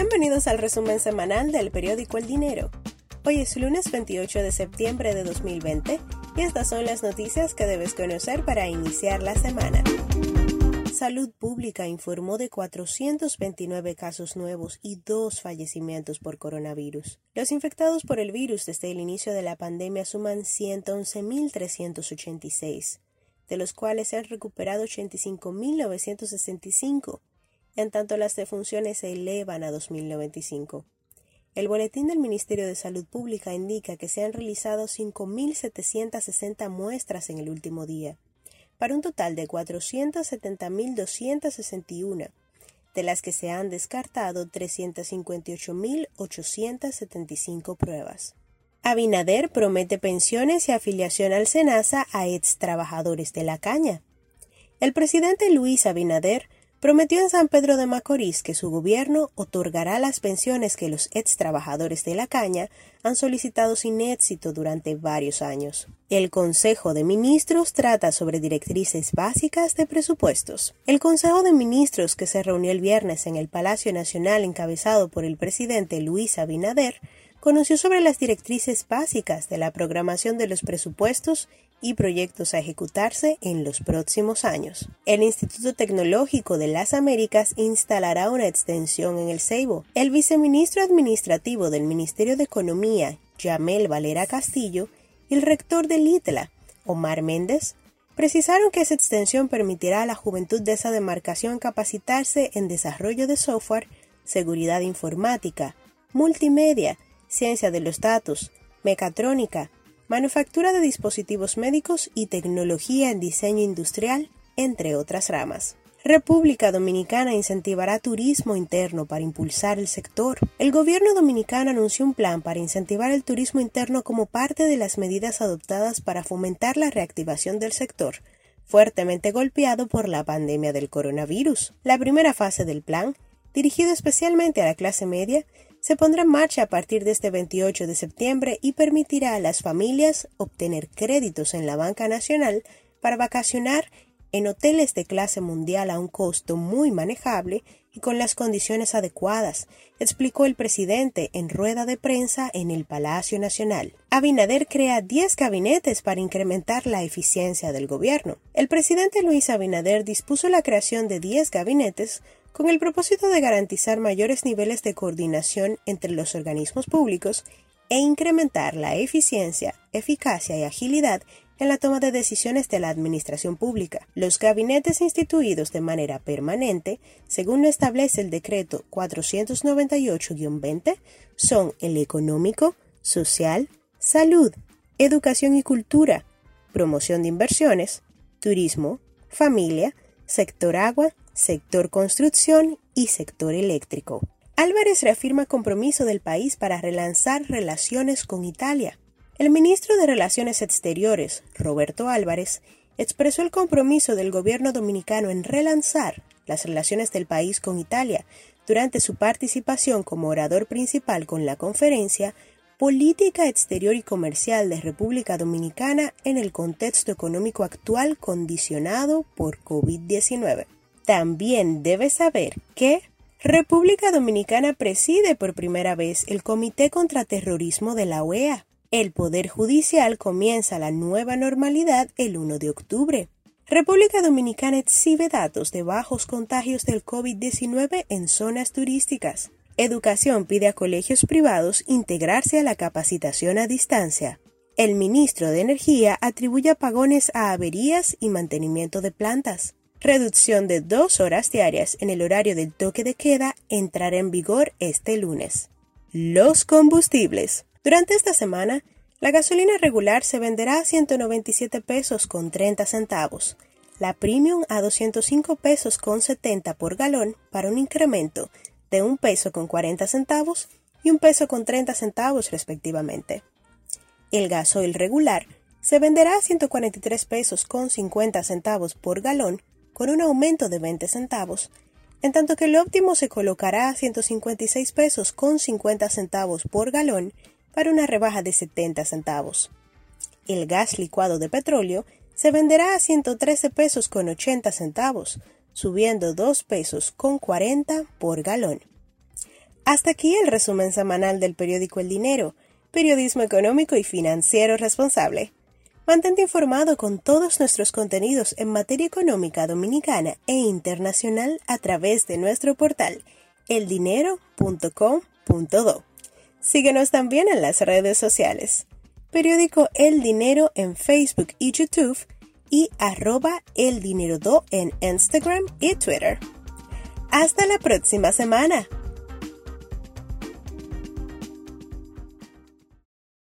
Bienvenidos al resumen semanal del periódico El Dinero. Hoy es lunes 28 de septiembre de 2020 y estas son las noticias que debes conocer para iniciar la semana. Salud Pública informó de 429 casos nuevos y dos fallecimientos por coronavirus. Los infectados por el virus desde el inicio de la pandemia suman 111.386, de los cuales se han recuperado 85.965, en tanto las defunciones se elevan a 2.095. El boletín del Ministerio de Salud Pública indica que se han realizado 5.760 muestras en el último día para un total de 470.261, de las que se han descartado 358.875 pruebas. Abinader promete pensiones y afiliación al SENASA a ex trabajadores de la caña. El presidente Luis Abinader prometió en San Pedro de Macorís que su gobierno otorgará las pensiones que los ex trabajadores de la caña han solicitado sin éxito durante varios años. El Consejo de Ministros trata sobre directrices básicas de presupuestos. El Consejo de Ministros que se reunió el viernes en el Palacio Nacional encabezado por el presidente Luis Abinader conoció sobre las directrices básicas de la programación de los presupuestos y proyectos a ejecutarse en los próximos años. El Instituto Tecnológico de las Américas instalará una extensión en el Ceibo. El viceministro administrativo del Ministerio de Economía, Yamel Valera Castillo, y el rector del ITLA, Omar Méndez, precisaron que esa extensión permitirá a la juventud de esa demarcación capacitarse en desarrollo de software, seguridad informática, multimedia, ciencia de los datos, mecatrónica, manufactura de dispositivos médicos y tecnología en diseño industrial, entre otras ramas. República Dominicana incentivará turismo interno para impulsar el sector. El gobierno dominicano anunció un plan para incentivar el turismo interno como parte de las medidas adoptadas para fomentar la reactivación del sector, fuertemente golpeado por la pandemia del coronavirus. La primera fase del plan, dirigido especialmente a la clase media, se pondrá en marcha a partir de este 28 de septiembre y permitirá a las familias obtener créditos en la banca nacional para vacacionar en hoteles de clase mundial a un costo muy manejable y con las condiciones adecuadas, explicó el presidente en rueda de prensa en el Palacio Nacional. Abinader crea 10 gabinetes para incrementar la eficiencia del gobierno. El presidente Luis Abinader dispuso la creación de 10 gabinetes con el propósito de garantizar mayores niveles de coordinación entre los organismos públicos e incrementar la eficiencia, eficacia y agilidad en la toma de decisiones de la administración pública. Los gabinetes instituidos de manera permanente, según lo establece el decreto 498-20, son el económico, social, salud, educación y cultura, promoción de inversiones, turismo, familia, sector agua, sector construcción y sector eléctrico. Álvarez reafirma compromiso del país para relanzar relaciones con Italia. El ministro de Relaciones Exteriores, Roberto Álvarez, expresó el compromiso del gobierno dominicano en relanzar las relaciones del país con Italia durante su participación como orador principal con la conferencia Política Exterior y Comercial de República Dominicana en el contexto económico actual condicionado por COVID-19. También debes saber que República Dominicana preside por primera vez el Comité contra Terrorismo de la OEA. El Poder Judicial comienza la nueva normalidad el 1 de octubre. República Dominicana exhibe datos de bajos contagios del COVID-19 en zonas turísticas. Educación pide a colegios privados integrarse a la capacitación a distancia. El ministro de Energía atribuye apagones a averías y mantenimiento de plantas reducción de dos horas diarias en el horario del toque de queda entrará en vigor este lunes. Los combustibles. Durante esta semana, la gasolina regular se venderá a 197 pesos con 30 centavos, la premium a 205 pesos con 70 por galón para un incremento de un peso con 40 centavos y un peso con 30 centavos respectivamente. El gasoil regular se venderá a 143 pesos con 50 centavos por galón con un aumento de 20 centavos, en tanto que el óptimo se colocará a 156 pesos con 50 centavos por galón para una rebaja de 70 centavos. El gas licuado de petróleo se venderá a 113 pesos con 80 centavos, subiendo 2 pesos con 40 por galón. Hasta aquí el resumen semanal del periódico El Dinero, periodismo económico y financiero responsable. Mantente informado con todos nuestros contenidos en materia económica dominicana e internacional a través de nuestro portal eldinero.com.do. Síguenos también en las redes sociales. Periódico El Dinero en Facebook y YouTube y arroba El Dinero Do en Instagram y Twitter. Hasta la próxima semana.